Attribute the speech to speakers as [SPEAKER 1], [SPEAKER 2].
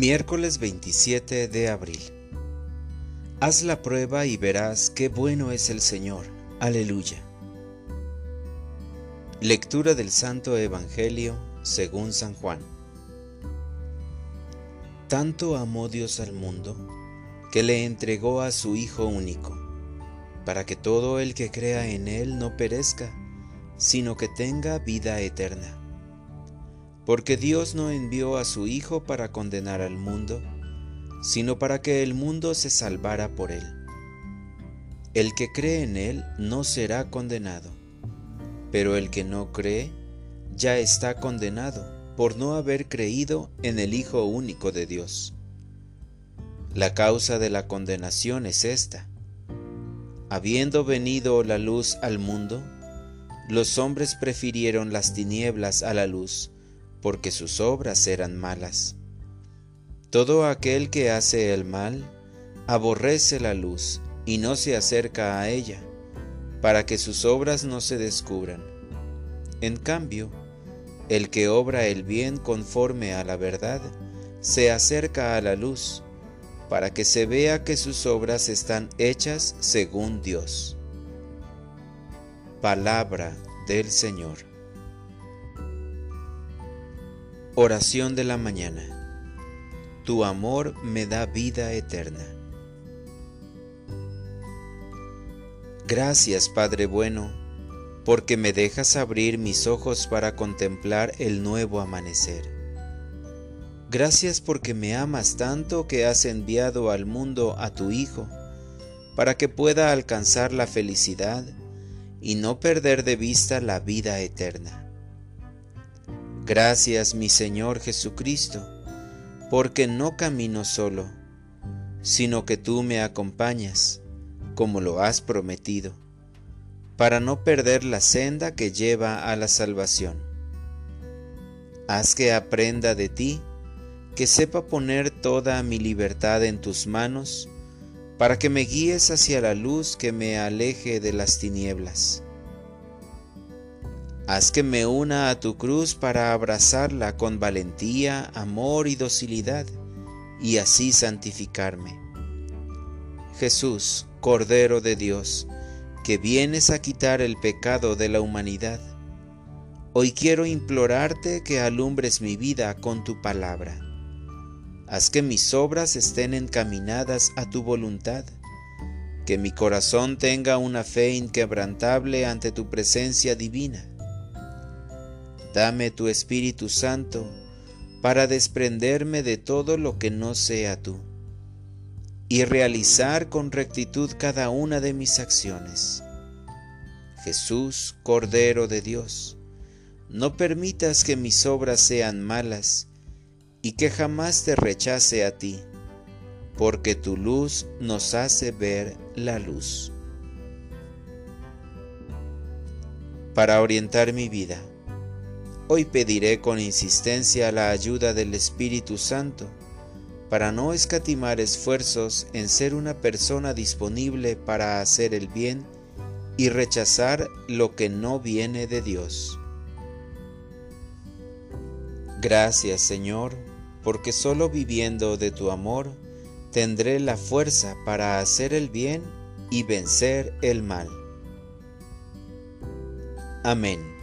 [SPEAKER 1] Miércoles 27 de abril. Haz la prueba y verás qué bueno es el Señor. Aleluya. Lectura del Santo Evangelio según San Juan. Tanto amó Dios al mundo que le entregó a su Hijo único, para que todo el que crea en Él no perezca, sino que tenga vida eterna. Porque Dios no envió a su Hijo para condenar al mundo, sino para que el mundo se salvara por él. El que cree en Él no será condenado, pero el que no cree ya está condenado por no haber creído en el Hijo único de Dios. La causa de la condenación es esta. Habiendo venido la luz al mundo, los hombres prefirieron las tinieblas a la luz, porque sus obras eran malas. Todo aquel que hace el mal aborrece la luz y no se acerca a ella, para que sus obras no se descubran. En cambio, el que obra el bien conforme a la verdad, se acerca a la luz, para que se vea que sus obras están hechas según Dios. Palabra del Señor. Oración de la mañana. Tu amor me da vida eterna. Gracias, Padre bueno, porque me dejas abrir mis ojos para contemplar el nuevo amanecer. Gracias porque me amas tanto que has enviado al mundo a tu Hijo, para que pueda alcanzar la felicidad y no perder de vista la vida eterna. Gracias mi Señor Jesucristo, porque no camino solo, sino que tú me acompañas, como lo has prometido, para no perder la senda que lleva a la salvación. Haz que aprenda de ti, que sepa poner toda mi libertad en tus manos, para que me guíes hacia la luz que me aleje de las tinieblas. Haz que me una a tu cruz para abrazarla con valentía, amor y docilidad, y así santificarme. Jesús, Cordero de Dios, que vienes a quitar el pecado de la humanidad, hoy quiero implorarte que alumbres mi vida con tu palabra Haz que mis obras estén encaminadas a tu voluntad, que mi corazón tenga una fe inquebrantable ante tu presencia divina. Dame tu Espíritu Santo para desprenderme de todo lo que no sea tú y realizar con rectitud cada una de mis acciones. Jesús, Cordero de Dios, no permitas que mis obras sean malas, y que jamás te rechace a ti, porque tu luz nos hace ver la luz. Para orientar mi vida, hoy pediré con insistencia la ayuda del Espíritu Santo para no escatimar esfuerzos en ser una persona disponible para hacer el bien y rechazar lo que no viene de Dios. Gracias Señor porque solo viviendo de tu amor tendré la fuerza para hacer el bien y vencer el mal. Amén.